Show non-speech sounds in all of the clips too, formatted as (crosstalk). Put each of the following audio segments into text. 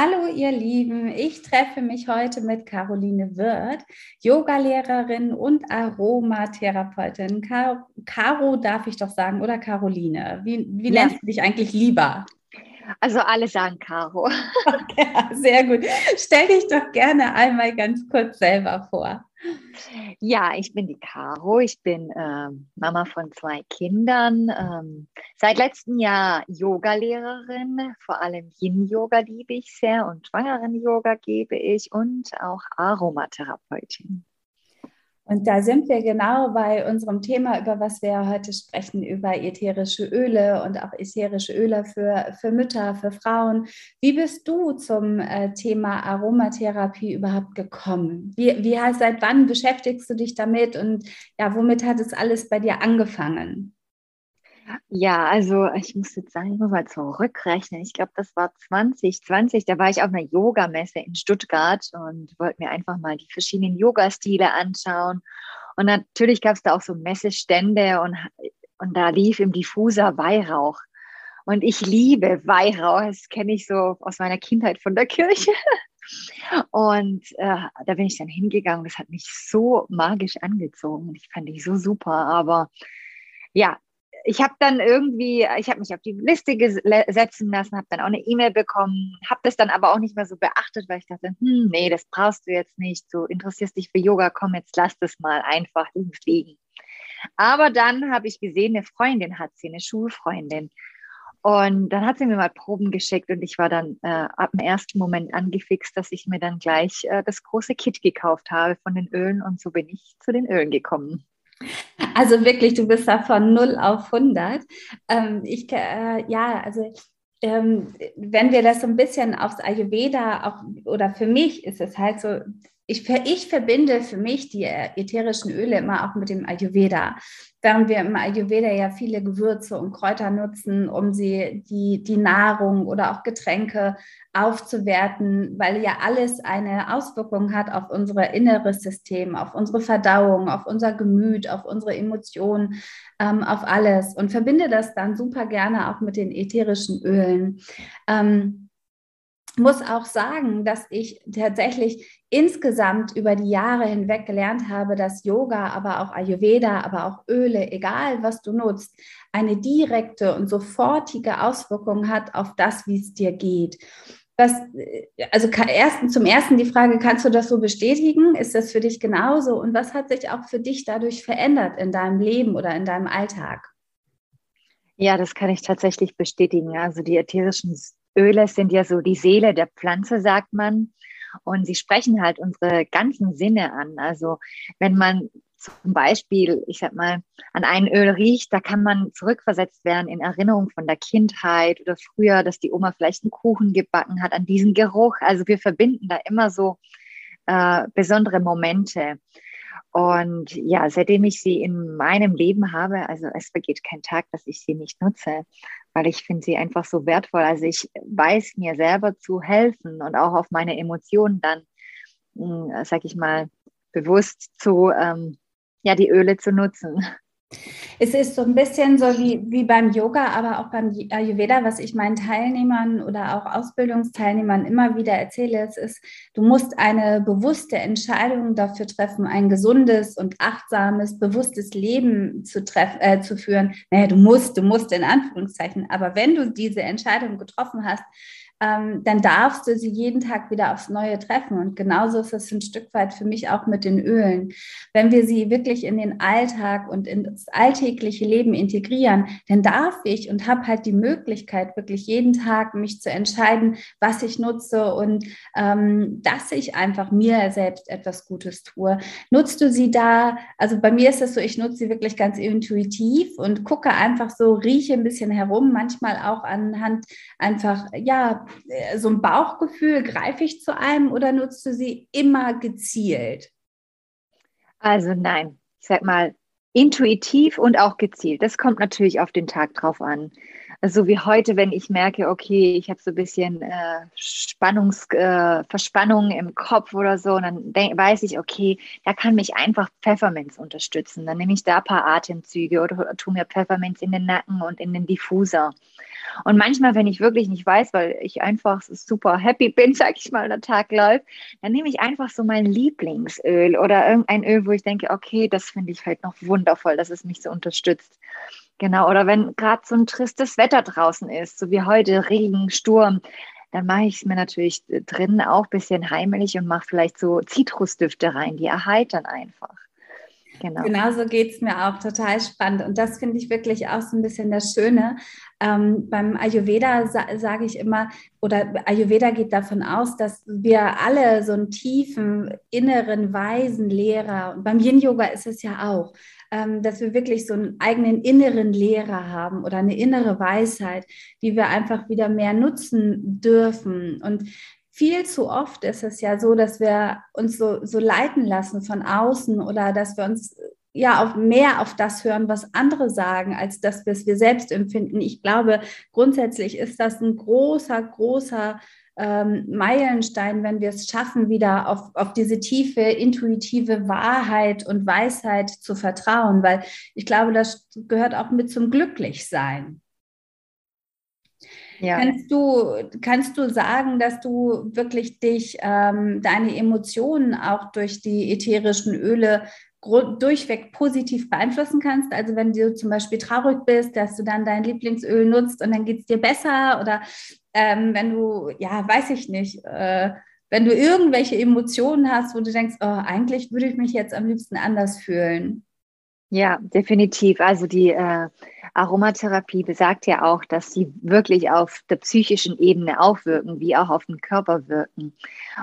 Hallo ihr Lieben, ich treffe mich heute mit Caroline Wirth, Yogalehrerin und Aromatherapeutin. Car Caro darf ich doch sagen, oder Caroline? Wie, wie ja. nennst du dich eigentlich lieber? Also alle sagen Caro. (laughs) (laughs) Sehr gut. Stell dich doch gerne einmal ganz kurz selber vor. Ja, ich bin die Caro. Ich bin äh, Mama von zwei Kindern. Ähm, seit letztem Jahr Yogalehrerin. Vor allem Yin-Yoga liebe ich sehr und Schwangeren-Yoga gebe ich und auch Aromatherapeutin. Und da sind wir genau bei unserem Thema, über was wir heute sprechen, über ätherische Öle und auch ätherische Öle für, für Mütter, für Frauen. Wie bist du zum äh, Thema Aromatherapie überhaupt gekommen? Wie, wie seit wann beschäftigst du dich damit und ja, womit hat es alles bei dir angefangen? Ja, also ich muss jetzt sagen, ich muss mal zurückrechnen. Ich glaube, das war 2020. Da war ich auf einer Yogamesse in Stuttgart und wollte mir einfach mal die verschiedenen Yoga-Stile anschauen. Und natürlich gab es da auch so Messestände und, und da lief im Diffuser Weihrauch. Und ich liebe Weihrauch. Das kenne ich so aus meiner Kindheit von der Kirche. Und äh, da bin ich dann hingegangen. Das hat mich so magisch angezogen. Ich fand ich so super. Aber ja, ich habe dann irgendwie, ich habe mich auf die Liste setzen lassen, habe dann auch eine E-Mail bekommen, habe das dann aber auch nicht mehr so beachtet, weil ich dachte, hm, nee, das brauchst du jetzt nicht, du interessierst dich für Yoga, komm, jetzt lass das mal einfach liegen. Aber dann habe ich gesehen, eine Freundin hat sie, eine Schulfreundin. Und dann hat sie mir mal Proben geschickt und ich war dann äh, ab dem ersten Moment angefixt, dass ich mir dann gleich äh, das große Kit gekauft habe von den Ölen und so bin ich zu den Ölen gekommen. Also wirklich, du bist da von 0 auf 100. Ähm, ich, äh, ja, also ähm, wenn wir das so ein bisschen aufs Ayurveda auch, oder für mich ist es halt so, ich, ich verbinde für mich die ätherischen Öle immer auch mit dem Ayurveda während wir im Ayurveda ja viele Gewürze und Kräuter nutzen, um sie die, die Nahrung oder auch Getränke aufzuwerten, weil ja alles eine Auswirkung hat auf unser inneres System, auf unsere Verdauung, auf unser Gemüt, auf unsere Emotionen, ähm, auf alles und verbinde das dann super gerne auch mit den ätherischen Ölen. Ähm, muss auch sagen, dass ich tatsächlich insgesamt über die Jahre hinweg gelernt habe, dass Yoga, aber auch Ayurveda, aber auch Öle, egal was du nutzt, eine direkte und sofortige Auswirkung hat auf das, wie es dir geht. Was, also ersten, zum ersten die Frage, kannst du das so bestätigen? Ist das für dich genauso? Und was hat sich auch für dich dadurch verändert in deinem Leben oder in deinem Alltag? Ja, das kann ich tatsächlich bestätigen. Also die ätherischen Öle sind ja so die Seele der Pflanze, sagt man. Und sie sprechen halt unsere ganzen Sinne an. Also wenn man zum Beispiel, ich sag mal, an ein Öl riecht, da kann man zurückversetzt werden in Erinnerung von der Kindheit oder früher, dass die Oma vielleicht einen Kuchen gebacken hat, an diesen Geruch. Also wir verbinden da immer so äh, besondere Momente. Und ja, seitdem ich sie in meinem Leben habe, also es vergeht kein Tag, dass ich sie nicht nutze, weil ich finde sie einfach so wertvoll. Also ich weiß mir selber zu helfen und auch auf meine Emotionen dann, hm, sag ich mal, bewusst zu, ähm, ja, die Öle zu nutzen. Es ist so ein bisschen so wie, wie beim Yoga, aber auch beim Ayurveda, was ich meinen Teilnehmern oder auch Ausbildungsteilnehmern immer wieder erzähle, es ist, du musst eine bewusste Entscheidung dafür treffen, ein gesundes und achtsames, bewusstes Leben zu, treff, äh, zu führen. Naja, du musst, du musst in Anführungszeichen, aber wenn du diese Entscheidung getroffen hast, ähm, dann darfst du sie jeden Tag wieder aufs Neue treffen. Und genauso ist es ein Stück weit für mich auch mit den Ölen. Wenn wir sie wirklich in den Alltag und ins alltägliche Leben integrieren, dann darf ich und habe halt die Möglichkeit, wirklich jeden Tag mich zu entscheiden, was ich nutze und ähm, dass ich einfach mir selbst etwas Gutes tue. Nutzt du sie da? Also bei mir ist es so, ich nutze sie wirklich ganz intuitiv und gucke einfach so, rieche ein bisschen herum, manchmal auch anhand einfach, ja, so ein Bauchgefühl, greife ich zu einem oder nutzt du sie immer gezielt? Also nein, ich sag mal intuitiv und auch gezielt. Das kommt natürlich auf den Tag drauf an. Also wie heute, wenn ich merke, okay, ich habe so ein bisschen äh, Spannungs, äh, Verspannung im Kopf oder so, dann weiß ich, okay, da kann mich einfach Pfefferminz unterstützen. Dann nehme ich da ein paar Atemzüge oder, oder tue mir Pfefferminz in den Nacken und in den Diffuser. Und manchmal, wenn ich wirklich nicht weiß, weil ich einfach super happy (laughs) bin, sag ich mal, der Tag läuft, dann nehme ich einfach so mein Lieblingsöl oder irgendein Öl, wo ich denke, okay, das finde ich halt noch wundervoll, dass es mich so unterstützt. Genau, oder wenn gerade so ein tristes Wetter draußen ist, so wie heute, Regen, Sturm, dann mache ich es mir natürlich drinnen auch ein bisschen heimelig und mache vielleicht so Zitrusdüfte rein, die erheitern einfach. Genau. Genauso geht es mir auch total spannend. Und das finde ich wirklich auch so ein bisschen das Schöne. Ähm, beim Ayurveda sa sage ich immer, oder Ayurveda geht davon aus, dass wir alle so einen tiefen, inneren, weisen Lehrer, und beim Yin-Yoga ist es ja auch, ähm, dass wir wirklich so einen eigenen inneren Lehrer haben oder eine innere Weisheit, die wir einfach wieder mehr nutzen dürfen. Und viel zu oft ist es ja so, dass wir uns so, so leiten lassen von außen oder dass wir uns ja auf mehr auf das hören, was andere sagen, als dass wir es wir selbst empfinden. Ich glaube, grundsätzlich ist das ein großer, großer ähm, Meilenstein, wenn wir es schaffen, wieder auf, auf diese tiefe, intuitive Wahrheit und Weisheit zu vertrauen, weil ich glaube, das gehört auch mit zum Glücklichsein. Ja. Kannst, du, kannst du sagen, dass du wirklich dich, ähm, deine Emotionen auch durch die ätherischen Öle durchweg positiv beeinflussen kannst? Also wenn du zum Beispiel traurig bist, dass du dann dein Lieblingsöl nutzt und dann geht es dir besser oder ähm, wenn du, ja, weiß ich nicht, äh, wenn du irgendwelche Emotionen hast, wo du denkst, oh, eigentlich würde ich mich jetzt am liebsten anders fühlen. Ja, definitiv. Also die äh, Aromatherapie besagt ja auch, dass sie wirklich auf der psychischen Ebene aufwirken, wie auch auf den Körper wirken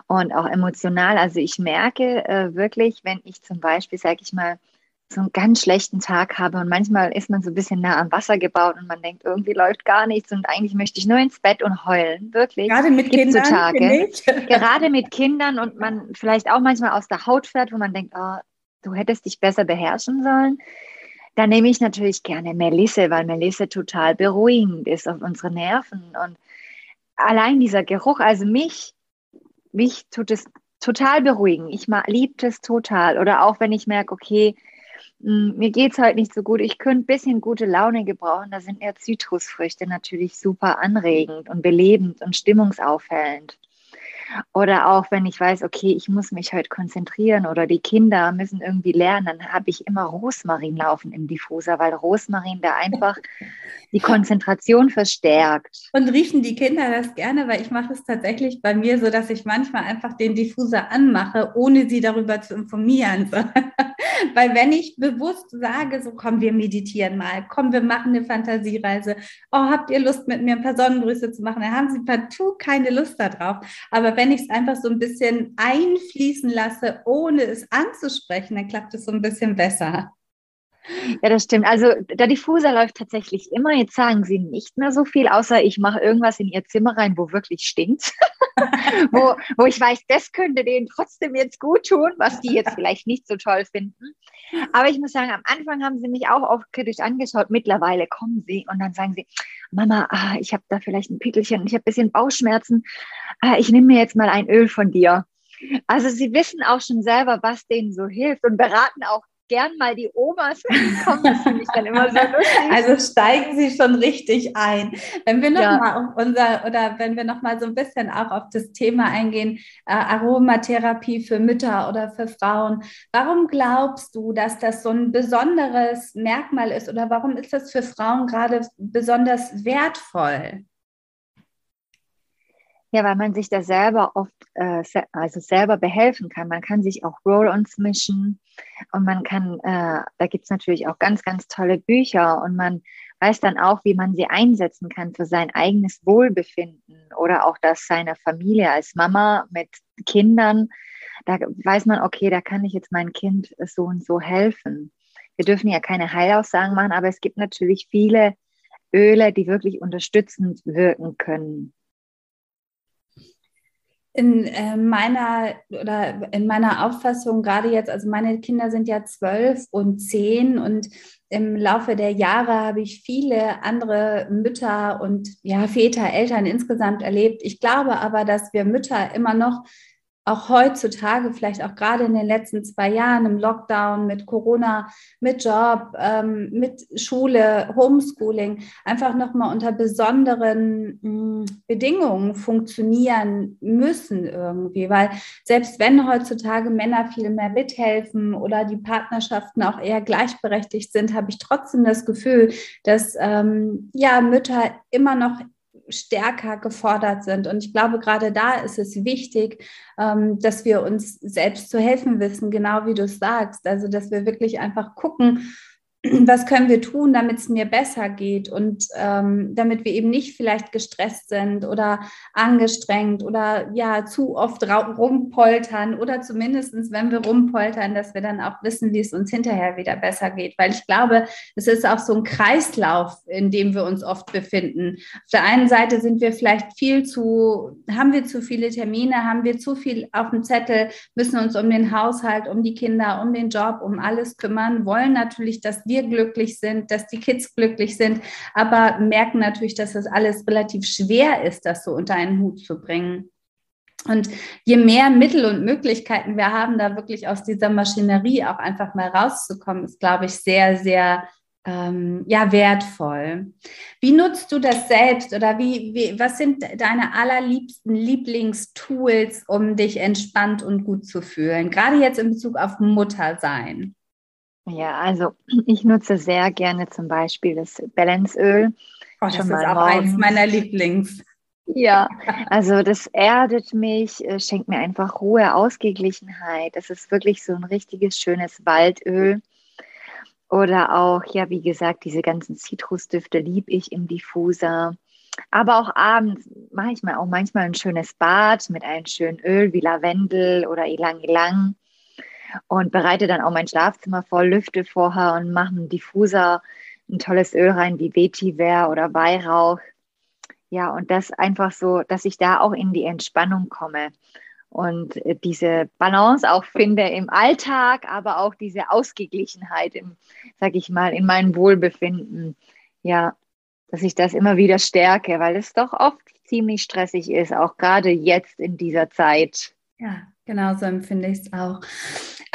und auch emotional. Also ich merke äh, wirklich, wenn ich zum Beispiel, sage ich mal, so einen ganz schlechten Tag habe und manchmal ist man so ein bisschen nah am Wasser gebaut und man denkt, irgendwie läuft gar nichts und eigentlich möchte ich nur ins Bett und heulen, wirklich. Gerade mit Gibt's Kindern. So Tage. (laughs) Gerade mit Kindern und man vielleicht auch manchmal aus der Haut fährt, wo man denkt, oh, du hättest dich besser beherrschen sollen. Da nehme ich natürlich gerne Melisse, weil Melisse total beruhigend ist auf unsere Nerven. Und allein dieser Geruch, also mich, mich tut es total beruhigen. Ich liebe es total. Oder auch wenn ich merke, okay, hm, mir geht es heute nicht so gut, ich könnte ein bisschen gute Laune gebrauchen, da sind eher Zitrusfrüchte natürlich super anregend und belebend und stimmungsaufhellend. Oder auch wenn ich weiß, okay, ich muss mich heute konzentrieren oder die Kinder müssen irgendwie lernen, dann habe ich immer Rosmarin laufen im Diffuser, weil Rosmarin da einfach die Konzentration verstärkt. Und riechen die Kinder das gerne, weil ich mache es tatsächlich bei mir so, dass ich manchmal einfach den Diffuser anmache, ohne sie darüber zu informieren. (laughs) weil wenn ich bewusst sage, so komm, wir meditieren mal, komm, wir machen eine Fantasiereise, oh, habt ihr Lust mit mir ein paar Sonnengrüße zu machen, dann haben sie partout keine Lust darauf. Aber wenn ich es einfach so ein bisschen einfließen lasse, ohne es anzusprechen, dann klappt es so ein bisschen besser. Ja, das stimmt. Also der Diffuser läuft tatsächlich immer. Jetzt sagen sie nicht mehr so viel, außer ich mache irgendwas in ihr Zimmer rein, wo wirklich stinkt. (laughs) wo, wo ich weiß, das könnte denen trotzdem jetzt gut tun, was die jetzt vielleicht nicht so toll finden. Aber ich muss sagen, am Anfang haben sie mich auch oft kritisch angeschaut. Mittlerweile kommen sie und dann sagen sie, Mama, ah, ich habe da vielleicht ein Pickelchen, ich habe ein bisschen Bauchschmerzen. Ah, ich nehme mir jetzt mal ein Öl von dir. Also sie wissen auch schon selber, was denen so hilft und beraten auch gern mal die Omas (laughs) kommen. Das finde ich dann immer so (laughs) lustig. Also steigen Sie schon richtig ein. Wenn wir noch ja. mal auf unser oder wenn wir noch mal so ein bisschen auch auf das Thema eingehen, äh, Aromatherapie für Mütter oder für Frauen. Warum glaubst du, dass das so ein besonderes Merkmal ist oder warum ist das für Frauen gerade besonders wertvoll? Ja, weil man sich da selber oft, äh, also selber behelfen kann. Man kann sich auch Roll-ons mischen und man kann, äh, da gibt es natürlich auch ganz, ganz tolle Bücher und man weiß dann auch, wie man sie einsetzen kann für sein eigenes Wohlbefinden oder auch das seiner Familie als Mama mit Kindern. Da weiß man, okay, da kann ich jetzt mein Kind so und so helfen. Wir dürfen ja keine Heilaussagen machen, aber es gibt natürlich viele Öle, die wirklich unterstützend wirken können. In äh, meiner oder in meiner Auffassung gerade jetzt, also meine Kinder sind ja zwölf und zehn und im Laufe der Jahre habe ich viele andere Mütter und ja Väter, Eltern insgesamt erlebt. Ich glaube aber, dass wir Mütter immer noch auch heutzutage, vielleicht auch gerade in den letzten zwei Jahren im Lockdown mit Corona, mit Job, ähm, mit Schule, Homeschooling, einfach nochmal unter besonderen mh, hm, Bedingungen funktionieren müssen irgendwie. Weil selbst wenn heutzutage Männer viel mehr mithelfen oder die Partnerschaften auch eher gleichberechtigt sind, habe ich trotzdem das Gefühl, dass ähm, ja Mütter immer noch stärker gefordert sind. Und ich glaube, gerade da ist es wichtig, ähm, dass wir uns selbst zu helfen wissen, genau wie du es sagst. Also, dass wir wirklich einfach gucken, (clears throat) was können wir tun, damit es mir besser geht und ähm, damit wir eben nicht vielleicht gestresst sind oder angestrengt oder ja zu oft rumpoltern oder zumindest, wenn wir rumpoltern, dass wir dann auch wissen, wie es uns hinterher wieder besser geht. Weil ich glaube, es ist auch so ein Kreislauf, in dem wir uns oft befinden. Auf der einen Seite sind wir vielleicht viel zu, haben wir zu viele Termine, haben wir zu viel auf dem Zettel, müssen uns um den Haushalt, um die Kinder, um den Job, um alles kümmern, wollen natürlich, dass wir wir glücklich sind, dass die Kids glücklich sind, aber merken natürlich, dass das alles relativ schwer ist, das so unter einen Hut zu bringen. Und je mehr Mittel und Möglichkeiten wir haben, da wirklich aus dieser Maschinerie auch einfach mal rauszukommen, ist, glaube ich, sehr, sehr ähm, ja, wertvoll. Wie nutzt du das selbst oder wie, wie, was sind deine allerliebsten Lieblingstools, um dich entspannt und gut zu fühlen? Gerade jetzt in Bezug auf Muttersein. Ja, also (clears throat) ich nutze sehr gerne zum Beispiel das Balanceöl. Oh, das ist auch eins meiner Lieblings. Ja, (laughs) also das erdet mich, äh, schenkt mir einfach Ruhe, Ausgeglichenheit. Das ist wirklich so ein richtiges schönes Waldöl. Oder auch, ja, wie gesagt, diese ganzen Zitrusdüfte liebe ich im Diffuser. Aber auch abends mache ich mir auch manchmal ein schönes Bad mit einem schönen Öl wie Lavendel oder Ilang Ilang und bereite dann auch mein Schlafzimmer vor, lüfte vorher und mache einen Diffuser, ein tolles Öl rein wie Vetiver oder Weihrauch. Ja, und das einfach so, dass ich da auch in die Entspannung komme und diese Balance auch finde im Alltag, aber auch diese Ausgeglichenheit im, sag ich mal, in meinem Wohlbefinden. Ja, dass ich das immer wieder stärke, weil es doch oft ziemlich stressig ist, auch gerade jetzt in dieser Zeit. Ja, genau so empfinde ich es auch.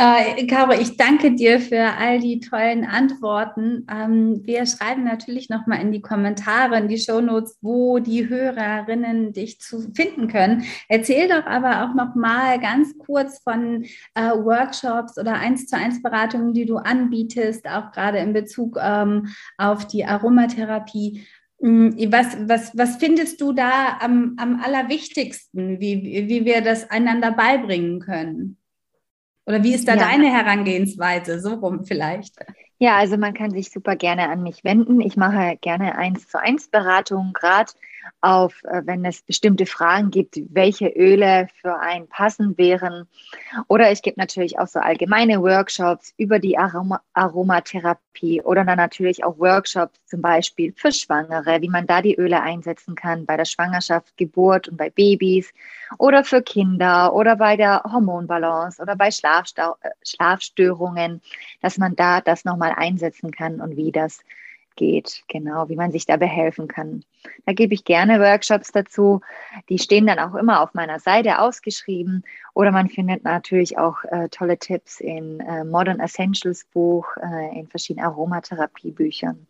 Äh, Caro, ich danke dir für all die tollen Antworten. Ähm, wir schreiben natürlich nochmal in die Kommentare, in die Shownotes, wo die Hörerinnen dich zu finden können. Erzähl doch aber auch nochmal ganz kurz von äh, Workshops oder eins zu eins Beratungen, die du anbietest, auch gerade in Bezug ähm, auf die Aromatherapie. Mm, was, was, was findest du da am, am allerwichtigsten, wie, wie wir das einander beibringen können? Oder wie ist da ja. deine Herangehensweise? So rum vielleicht. Ja, also man kann sich super gerne an mich wenden. Ich mache gerne eins zu eins Beratungen, gerade auf, äh, wenn es bestimmte Fragen gibt, welche Öle für einen passen wären. Oder ich gebe natürlich auch so allgemeine Workshops über die Aroma Aromatherapie oder dann natürlich auch Workshops zum Beispiel für Schwangere, wie man da die Öle einsetzen kann bei der Schwangerschaft, Geburt und bei Babys oder für Kinder oder bei der Hormonbalance oder bei Schlafstau äh, Schlafstörungen, dass man da das nochmal einsetzen kann und wie das geht, genau, wie man sich da behelfen kann. Da gebe ich gerne Workshops dazu. Die stehen dann auch immer auf meiner Seite ausgeschrieben oder man findet natürlich auch äh, tolle Tipps in äh, Modern Essentials Buch, äh, in verschiedenen Aromatherapiebüchern.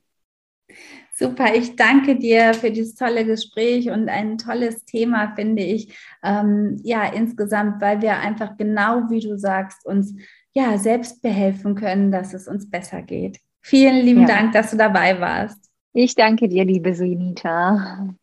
Super, ich danke dir für dieses tolle Gespräch und ein tolles Thema, finde ich. Ähm, ja, insgesamt, weil wir einfach genau wie du sagst, uns ja selbst behelfen können, dass es uns besser geht. Vielen lieben ja. Dank, dass du dabei warst. Ich danke dir, liebe Sunita.